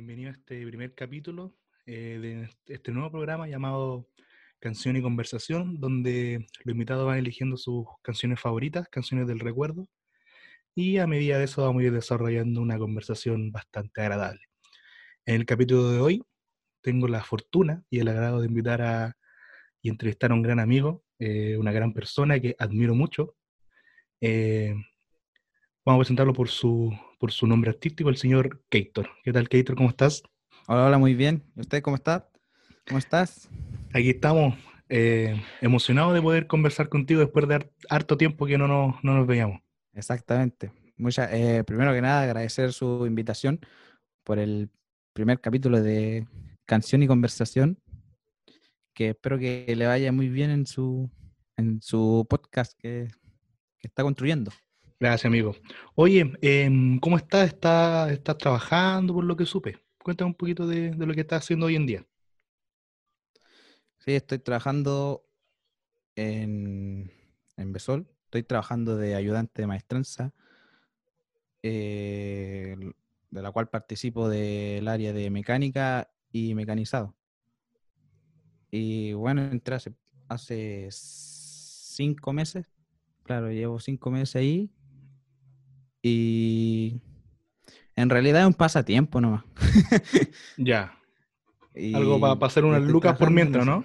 amigos, bienvenidos a este primer capítulo eh, de este nuevo programa llamado Canción y Conversación, donde los invitados van eligiendo sus canciones favoritas, canciones del recuerdo, y a medida de eso vamos a ir desarrollando una conversación bastante agradable. En el capítulo de hoy tengo la fortuna y el agrado de invitar a y entrevistar a un gran amigo, eh, una gran persona que admiro mucho. Eh, vamos a presentarlo por su, por su nombre artístico, el señor Keitor. ¿Qué tal, Keitor? ¿Cómo estás? Hola, hola, muy bien. ¿Y usted cómo está? ¿Cómo estás? Aquí estamos, eh, emocionados de poder conversar contigo después de harto tiempo que no nos, no nos veíamos. Exactamente. Mucha, primero que nada, agradecer su invitación por el primer capítulo de Canción y Conversación que espero que le vaya muy bien en su, en su podcast que, está construyendo. Gracias, amigo. Oye, em, ¿cómo estás? ¿Estás está trabajando por lo que supe? Cuéntame un poquito de, lo que estás haciendo hoy en día. Sí, estoy trabajando en, en Besol. Estoy trabajando de ayudante de maestranza, eh, de la cual participo del área de mecánica y mecanizado. Y bueno, entré hace, cinco meses. Claro, llevo cinco meses ahí. Y en realidad es un pasatiempo nomás. ya. Algo para hacer unas lucas por mientras, ¿no?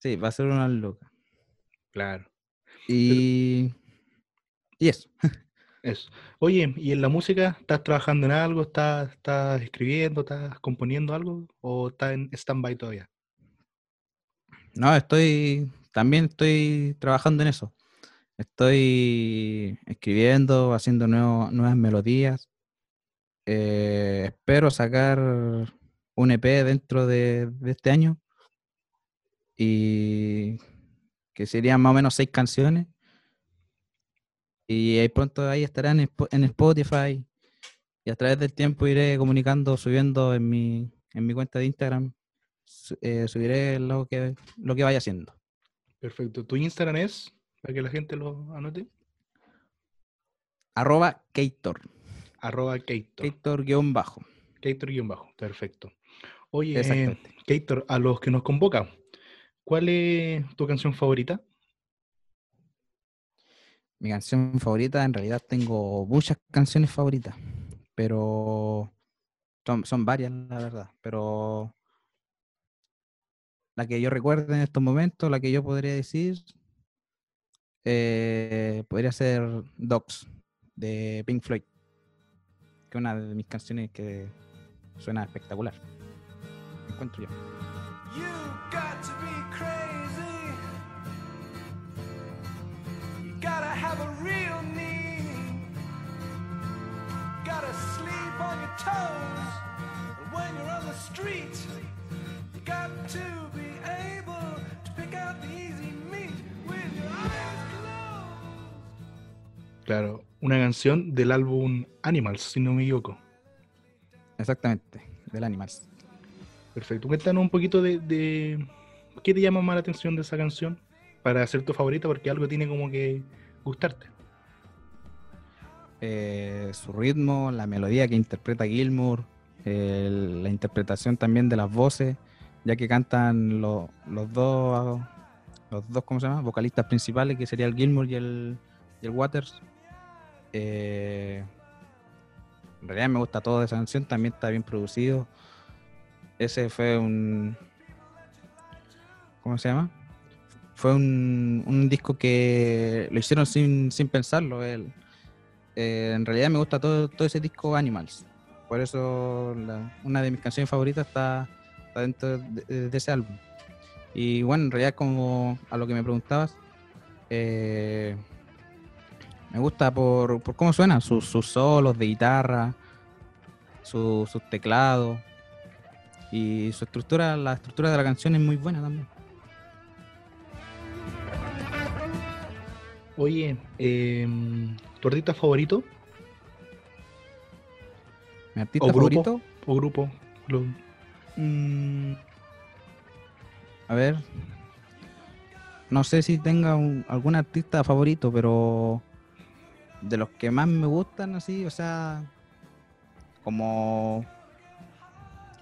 Sí, va a ser unas lucas. Claro. Y, y eso. Eso. Oye, ¿y en la música estás trabajando en algo? ¿Estás, estás escribiendo? ¿Estás componiendo algo? ¿O estás en stand-by todavía? No, estoy, también estoy trabajando en eso. Estoy escribiendo, haciendo nuevas melodías. Eh, espero sacar un EP dentro de, este año y que serían más o menos seis canciones. Y pronto ahí estarán en Spotify y a través del tiempo iré comunicando, subiendo en mi, en mi cuenta de Instagram eh, subiré lo que, lo que vaya haciendo. Perfecto. ¿Tu Instagram es? Para que la gente lo anote. Arroba Keitor. Arroba Keitor. Keitor guion bajo. Keitor guion bajo, perfecto. Oye, Keitor, a los que nos convocan, ¿cuál es tu canción favorita? Mi canción favorita, en realidad tengo muchas canciones favoritas, pero son, son varias, la verdad. Pero la que yo recuerdo en estos momentos, la que yo podría decir, eh, podría ser Dogs de Pink Floyd, que es una de mis canciones que suena espectacular. encuentro yo. You got to be crazy. You gotta have a real Claro, una canción del álbum Animals, si no me equivoco. Exactamente, del Animals. Perfecto. Cuéntanos un poquito de, qué te llama más la atención de esa canción para ser tu favorita, porque algo tiene como que gustarte. Eh, su ritmo, la melodía que interpreta Gilmour, la interpretación también de las voces, ya que cantan los dos, los dos, ¿cómo se llama? Vocalistas principales, que sería el Gilmour y el, y el Waters. Eh, en realidad me gusta todo de esa canción, también está bien producido. Ese fue un. ¿Cómo se llama? Fue un, disco que lo hicieron sin, pensarlo. Eh, en realidad me gusta todo, todo ese disco Animals. Por eso una de mis canciones favoritas está, dentro de, ese álbum. Y bueno, en realidad como a lo que me preguntabas, eh, me gusta por, cómo suena, sus, solos de guitarra, sus teclados y su estructura, la estructura de la canción es muy buena también. Oye, em, ¿tu artista favorito? ¿Mi artista favorito? ¿O grupo? Mm, a ver. No sé si tenga algún artista favorito, pero de los que más me gustan, así, o sea, como,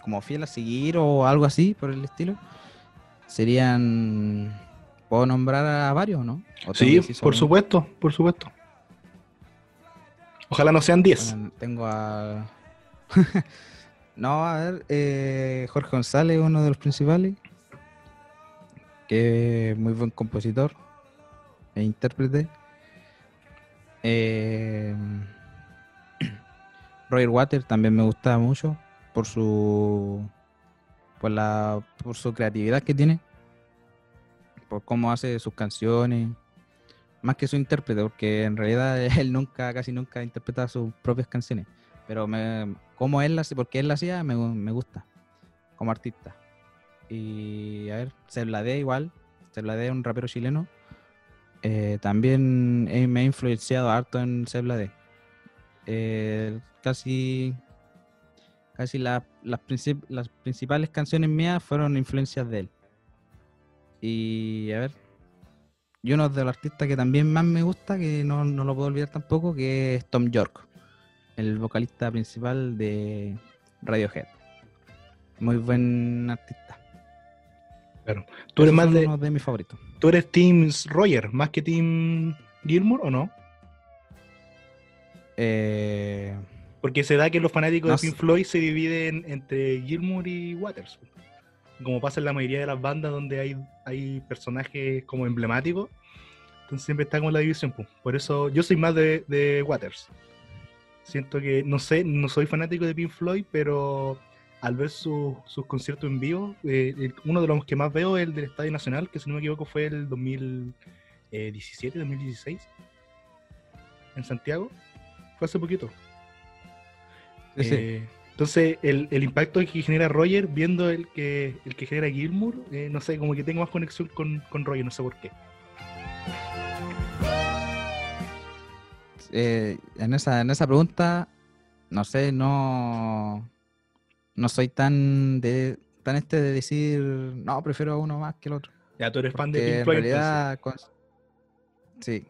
como fiel a seguir o algo así por el estilo, serían... ¿Puedo nombrar a varios, no? ¿O tengo Sí, por supuesto, por supuesto. Ojalá no sean 10. Bueno, tengo a... no, a ver, eh, Jorge González, uno de los principales, que es muy buen compositor e intérprete. Eh, Roger Water también me gusta mucho por su por la por su creatividad que tiene, por cómo hace sus canciones, más que su intérprete, porque en realidad él nunca, casi nunca interpreta sus propias canciones. Pero me, como él la hace, porque él la hacía, me, me gusta como artista. Y a ver, Sebladé igual, Sebladé es un rapero chileno. Eh, también eh, me ha influenciado harto en Sebladé. Eh, casi casi la- las, las principales canciones mías fueron influencias de él. Y a ver, y uno de los artistas que también más me gusta, que no, no lo puedo olvidar tampoco, que es Tom York, el vocalista principal de Radiohead. Muy buen artista. Claro. ¿Tú eres más de, unos de mis favoritos. tú eres Team Roger, más que Team Gilmour o no? Eh, Porque se da que los fanáticos No de Pink. Floyd se dividen entre Gilmour y Waters. Como pasa en la mayoría de las bandas donde hay, hay personajes como emblemáticos. Entonces siempre está como la división. pues. Por eso yo soy más de, de Waters. Siento que, no sé, no soy fanático de Pink Floyd, pero al ver su- sus conciertos en vivo, eh, el- uno de los que más veo es el del Estadio Nacional, que si no me equivoco fue el 2017, 2016, en Santiago. Fue hace poquito. sí. Eh, entonces, el, el impacto que genera Roger viendo el que, el que genera Gilmour, eh, no sé, como que tengo más conexión con, con Roger, no sé por qué. En, esa, en esa pregunta, no sé, no, no soy tan de tan este de decir, no, prefiero a uno más que el otro. Ya, tú eres fan de Pink Floyd, realidad, sí,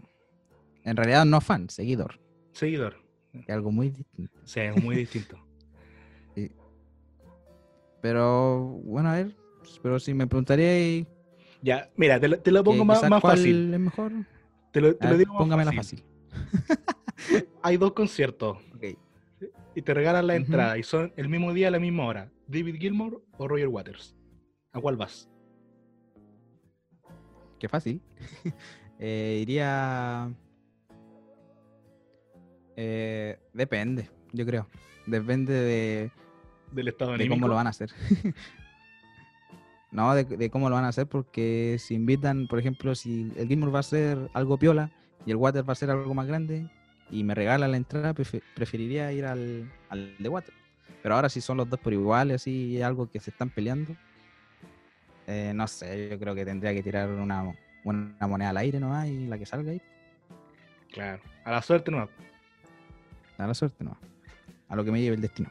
en realidad no fan, seguidor, Seguidor. que es algo muy distinto. Sea, es muy distinto. Pero bueno, a ver, pero si me preguntaría Ya, mira, te lo, te lo pongo más, quizás más cuál fácil. es mejor, Te lo, te lo digo más fácil. fácil. Hay dos conciertos. Y te regalan la entrada y son el mismo día a la misma hora. David Gilmour o Roger Waters. ¿A cuál vas? Qué fácil. Eh, iría. Eh, depende, yo creo. Depende de, Del estado de anímico. cómo lo van a hacer. no, de, de cómo lo van a hacer, porque si invitan, por ejemplo, si el Gilmour va a ser algo piola y el Water va a ser algo más grande y me regala la entrada, prefe- preferiría ir al, al de Water. Pero ahora si son los dos por igual, así y algo que se están peleando, eh, no sé, yo creo que tendría que tirar una, una moneda al aire nomás y la que salga ahí, Claro. A la suerte no. a la suerte nomás. A lo que me lleve el destino.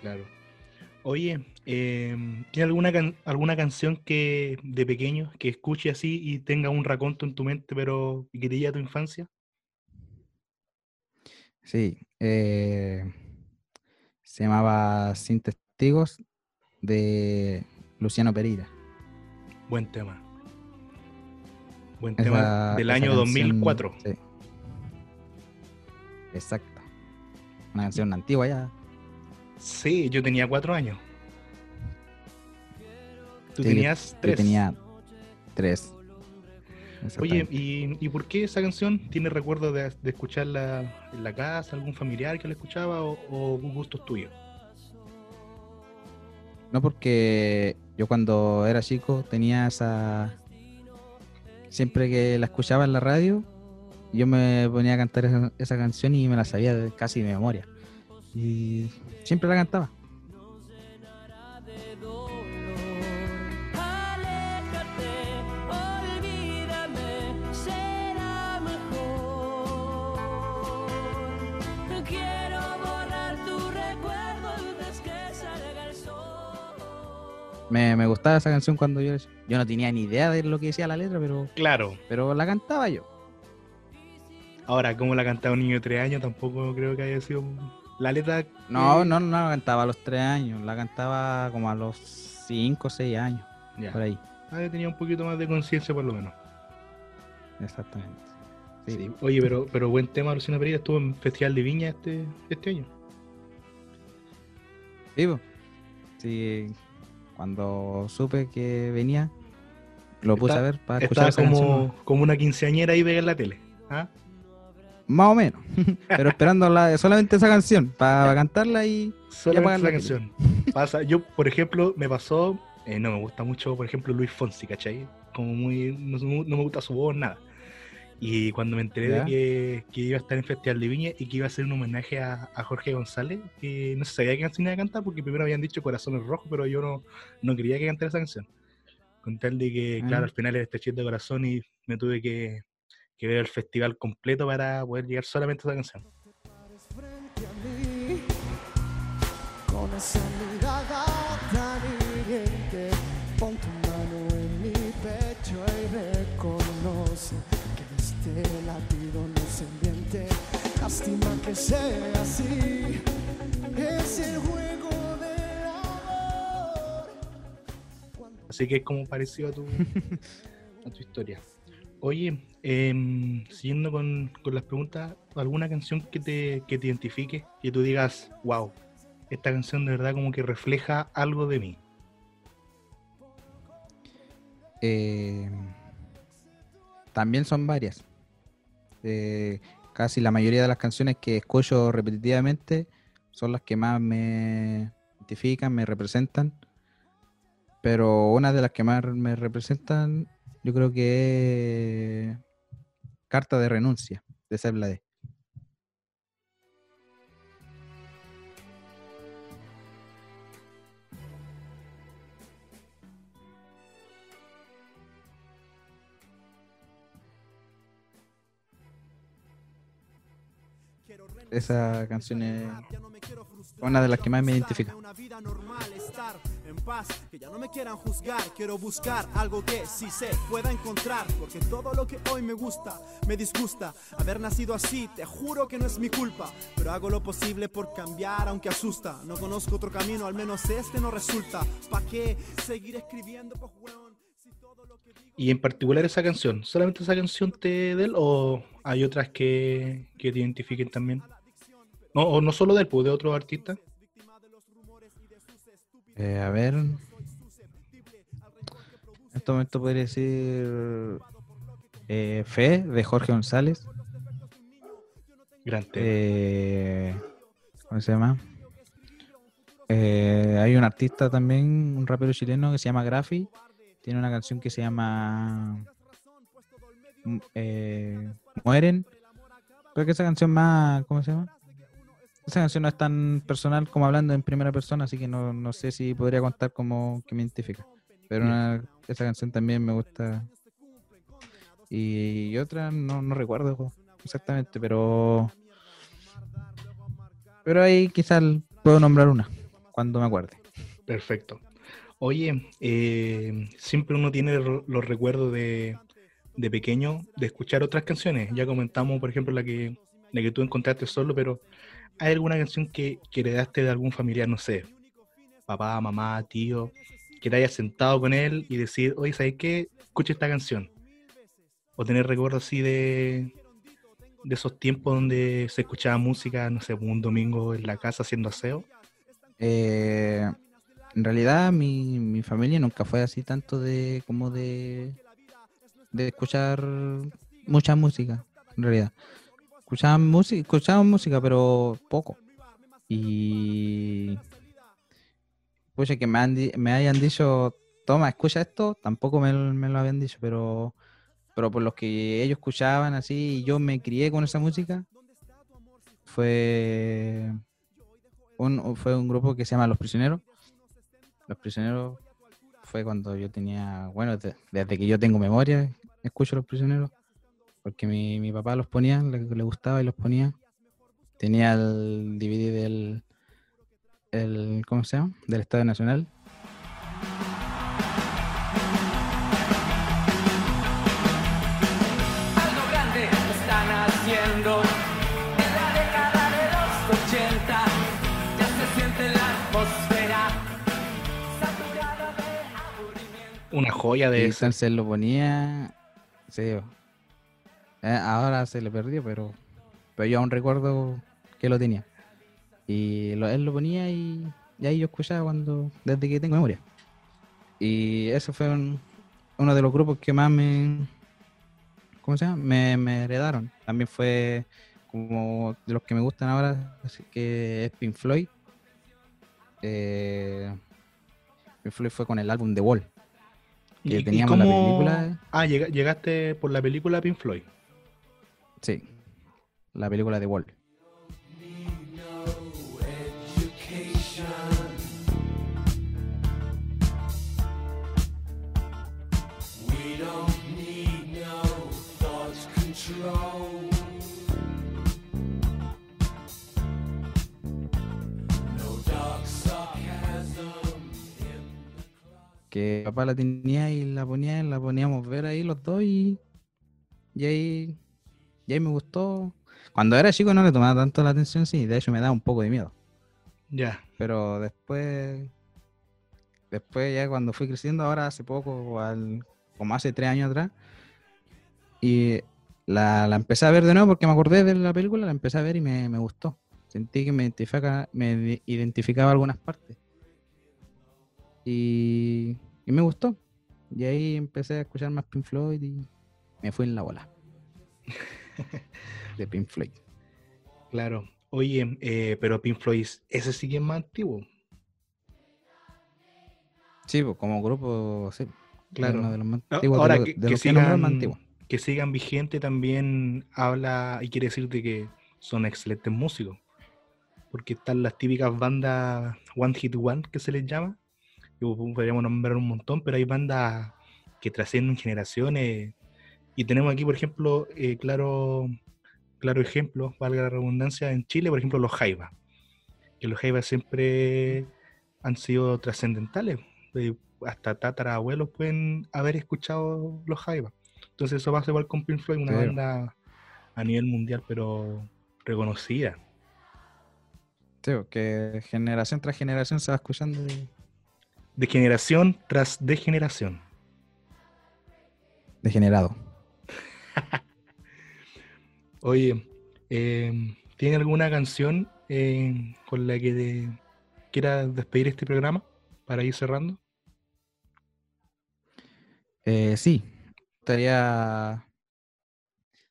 Claro. Oye, eh, ¿tiene alguna, can- alguna canción que de pequeño que escuche así y tenga un raconto en tu mente, pero que te lleve a tu infancia? Sí, eh, se llamaba Sin Testigos de Luciano Pereira. Buen tema. Buen Esa- tema del año canción, 2004. sí. Exacto. Una canción antigua ya. Sí, yo tenía cuatro años. Tú Sí, tenías Yo tres. tenía tres. Oye. ¿y, y por qué esa canción? ¿Tienes recuerdo de, de escucharla en la casa, algún familiar que la escuchaba o, o gustos tuyos? No porque yo cuando era chico tenía esa... Siempre que la escuchaba en la radio, yo me ponía a cantar esa, esa canción y me la sabía casi de memoria. Y siempre la cantaba. Me, me gustaba esa canción cuando yo. Yo no tenía ni idea de lo que decía la letra, pero, Claro. pero la cantaba yo. Ahora, como la cantaba un niño de tres años, tampoco creo que haya sido La letra. No, no, no la cantaba a los tres años, la cantaba como a los cinco o seis años, Ya. por ahí. Ah, yo tenía un poquito más de conciencia por lo menos. Exactamente. Sí. Sí. Oye, pero, pero buen tema, Luciana Pereira estuvo en Festival de Viña este, este año. Sí, po. Sí, cuando supe que venía, lo puse Está- a ver para escuchar como, como una quinceañera ahí pegada en la tele. ¿ah? Más o menos. Pero esperando la- solamente esa canción para cantarla y Solamente esa la canción. Pasa, yo, por ejemplo, me pasó, eh, no me gusta mucho, por ejemplo, Luis Fonsi, ¿cachai? Como muy, no, no me gusta su voz, nada. Y cuando me enteré Ya. de que, que iba a estar en Festival de Viña y que iba a hacer un homenaje a, a Jorge González, que no se sabía qué canción iba a cantar porque primero habían dicho Corazones Rojos, pero yo no, no quería que cantara esa canción. Con tal de que, Ah. claro, al final era este chiste de corazón y me tuve que, que ver el festival completo para poder llegar solamente a esa canción. con esa mirada este latido no se miente lástima que sea así es el juego del amor Cuando Así que es como parecido a tu, a tu historia. Oye, em, siguiendo con, con las preguntas, ¿alguna canción que te, que te identifique? Que tú digas, wow, esta canción de verdad como que refleja algo de mí. eh, también son varias. Eh, casi la mayoría de las canciones que escucho repetitivamente son las que más me identifican, me representan. Pero una de las que más me representan, yo creo que es Carta de Renuncia, de Seb Blade. Esa canción es una de las que más me identifica. Una vida normal, estar en paz, que ya no me quieran juzgar. Quiero buscar algo que sí se pueda encontrar, porque todo lo que hoy me gusta, me disgusta. Haber nacido así, te juro que no es mi culpa, pero hago lo posible por cambiar, aunque asusta. No conozco otro camino, al menos este no resulta. ¿Pa' qué seguir escribiendo, pues weón? Si todo lo que digo Y en particular esa canción, ¿solamente esa canción te de él o hay otras que, que te identifiquen también? No, o no solo de él, pues de otros artistas. Eh, a ver. En este momento podría decir eh, Fe de Jorge González. Gran. Eh, ¿Cómo se llama? Eh, hay un artista también, un rapero chileno que se llama Grafi. Tiene una canción que se llama mm, eh, Mueren. Creo que esa canción más, ¿cómo se llama? Esa canción no es tan personal como hablando en primera persona, así que no, no sé si podría contar como que me identifica. Pero una- esa canción también me gusta. Y otra no, no recuerdo exactamente, pero pero ahí quizás puedo nombrar una cuando me acuerde. Perfecto. Oye, eh, siempre uno tiene los recuerdos de, de pequeño de escuchar otras canciones. Ya comentamos, por ejemplo, la que, la que tú encontraste solo, pero ¿hay alguna canción que, que heredaste de algún familiar, no sé, papá, mamá, tío, que te hayas sentado con él y decir, oye, ¿sabes qué? Escucha esta canción. O tener recuerdos así de, de esos tiempos donde se escuchaba música, no sé, un domingo en la casa haciendo aseo. Eh, en realidad mi, mi familia nunca fue así tanto de como de, de escuchar mucha música, en realidad. Escuchaban música, escuchaban música, pero poco. Y pues que me, han me hayan dicho, toma, escucha esto, tampoco me, me lo habían dicho, pero, pero por los que ellos escuchaban así, y yo me crié con esa música, fue un, fue un grupo que se llama Los Prisioneros. Los Prisioneros fue cuando yo tenía, bueno, de- desde que yo tengo memoria, escucho Los Prisioneros, porque mi, mi papá los ponía, le, le, gustaba y los ponía. Tenía el DVD del, el, ¿cómo se llama? Del Estadio Nacional. una joya de y Sunset lo ponía sí, eh, ahora se le perdió, pero, pero yo aún recuerdo que lo tenía. Y lo- él lo ponía y, y ahí yo escuchaba cuando desde que tengo memoria. Y eso fue un- uno de los grupos que más me. ¿Cómo se llama? Me, me heredaron. También fue como de los que me gustan ahora, así que es Pink Floyd. Eh, Pink Floyd fue con el álbum The Wall. que teníamos la película. Ah, llega- llegaste por la película Pink Floyd. Sí, la película de Wall. Que papá la tenía y la ponía, la poníamos ver ahí los dos y, y ahí, y ahí me gustó. Cuando era chico no le tomaba tanto la atención, sí, de hecho me daba un poco de miedo. Ya. Pero después, después ya cuando fui creciendo, ahora hace poco, al- como hace tres años atrás, y la, la empecé a ver de nuevo porque me acordé de la película, la empecé a ver y me, me gustó. Sentí que me, identifica, me ide- identificaba algunas partes. Y, y me gustó. Y ahí empecé a escuchar más Pink Floyd y me fui en la bola. de Pink Floyd. Claro. Oye, eh, pero Pink Floyd, ese sí que es más antiguo. Sí, pues como grupo, sí. Claro. Uno de los más A- antiguos, Ahora que, de que nombraron más sigan, antiguos. que sigan vigente también habla y quiere decirte que son excelentes músicos. Porque están las típicas bandas One Hit One que se les llama. y podríamos nombrar un montón, pero hay bandas que trascienden generaciones. Y tenemos aquí, por ejemplo, eh, claro, claro ejemplo, valga la redundancia, en Chile, por ejemplo, los Jaivas. Que los Jaivas siempre han sido trascendentales. eh, hasta tatarabuelos pueden haber escuchado los Jaivas. Entonces eso pasa igual con Pink Floyd, una Claro. banda a nivel mundial, pero reconocida. Sí, porque generación tras generación se va escuchando. De, De generación tras de generación. degenerado. Oye, eh, ¿tiene alguna canción eh, con la que te quiera despedir este programa para ir cerrando? Eh, sí, me gustaría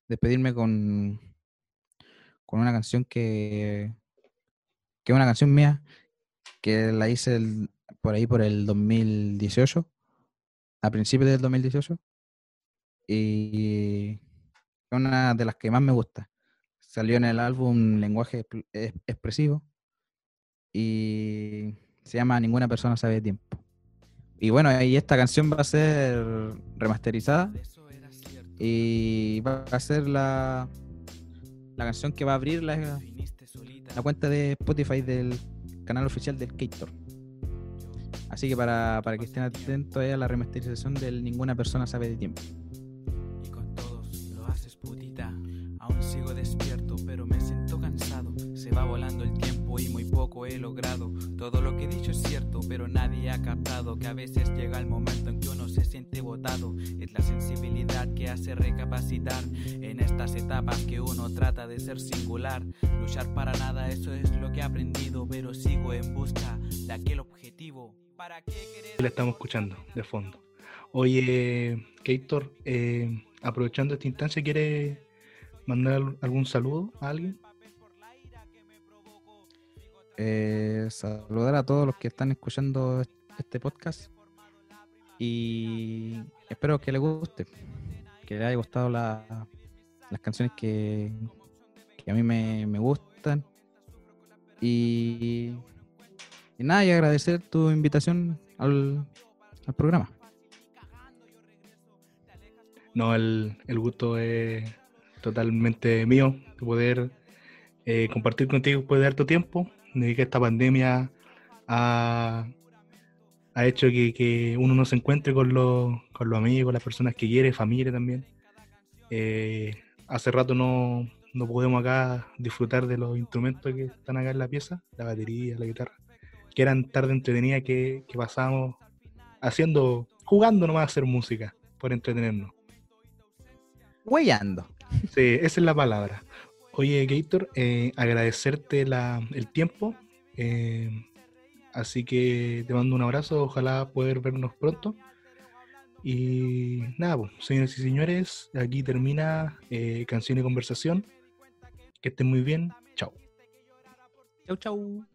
despedirme con, con una canción que, que es una canción mía que la hice el- por ahí por el 2018, a principios del 2018, y una de las que más me gusta. Salió en el álbum Lenguaje Es- Expresivo y se llama Ninguna persona sabe de tiempo. Y bueno, y esta canción va a ser remasterizada y va a ser la, la canción que va a abrir la, la cuenta de Spotify del canal oficial del Kator. Así que para, para que estén atentos a la remasterización del Ninguna persona sabe de tiempo. Va volando el tiempo y muy poco he logrado. Todo lo que he dicho es cierto, pero nadie ha captado que a veces llega el momento en que uno se siente botado. Es la sensibilidad que hace recapacitar en estas etapas que uno trata de ser singular. Luchar para nada, eso es lo que he aprendido, pero sigo en busca de aquel objetivo. ¿Para qué querer? La estamos escuchando de fondo. Oye, Keitor, eh, aprovechando esta instancia, ¿quiere mandar algún saludo a alguien? Eh, saludar a todos los que están escuchando est- este podcast y espero que les guste, que les haya gustado la- las canciones que, que a mí me, me gustan y, y nada, y agradecer tu invitación al, al programa. No, el, el gusto es totalmente mío de poder eh, compartir contigo después de harto tiempo, de que esta pandemia ha, ha hecho que, que uno no se encuentre con los, con los amigos, las personas que quiere, familia también. Eh, hace rato no, no podemos acá disfrutar de los instrumentos que están acá en la pieza, la batería, la guitarra, que eran tarde entretenida que, que pasábamos haciendo jugando nomás a hacer música, por entretenernos. Huellando. Sí, esa es la palabra. Oye, Gator, eh, agradecerte la- el tiempo. eh, así que te mando un abrazo. Ojalá poder vernos pronto. Y nada, pues, señores y señores, aquí termina eh, Canción y Conversación. Que estén muy bien. Chao. Chau, chau.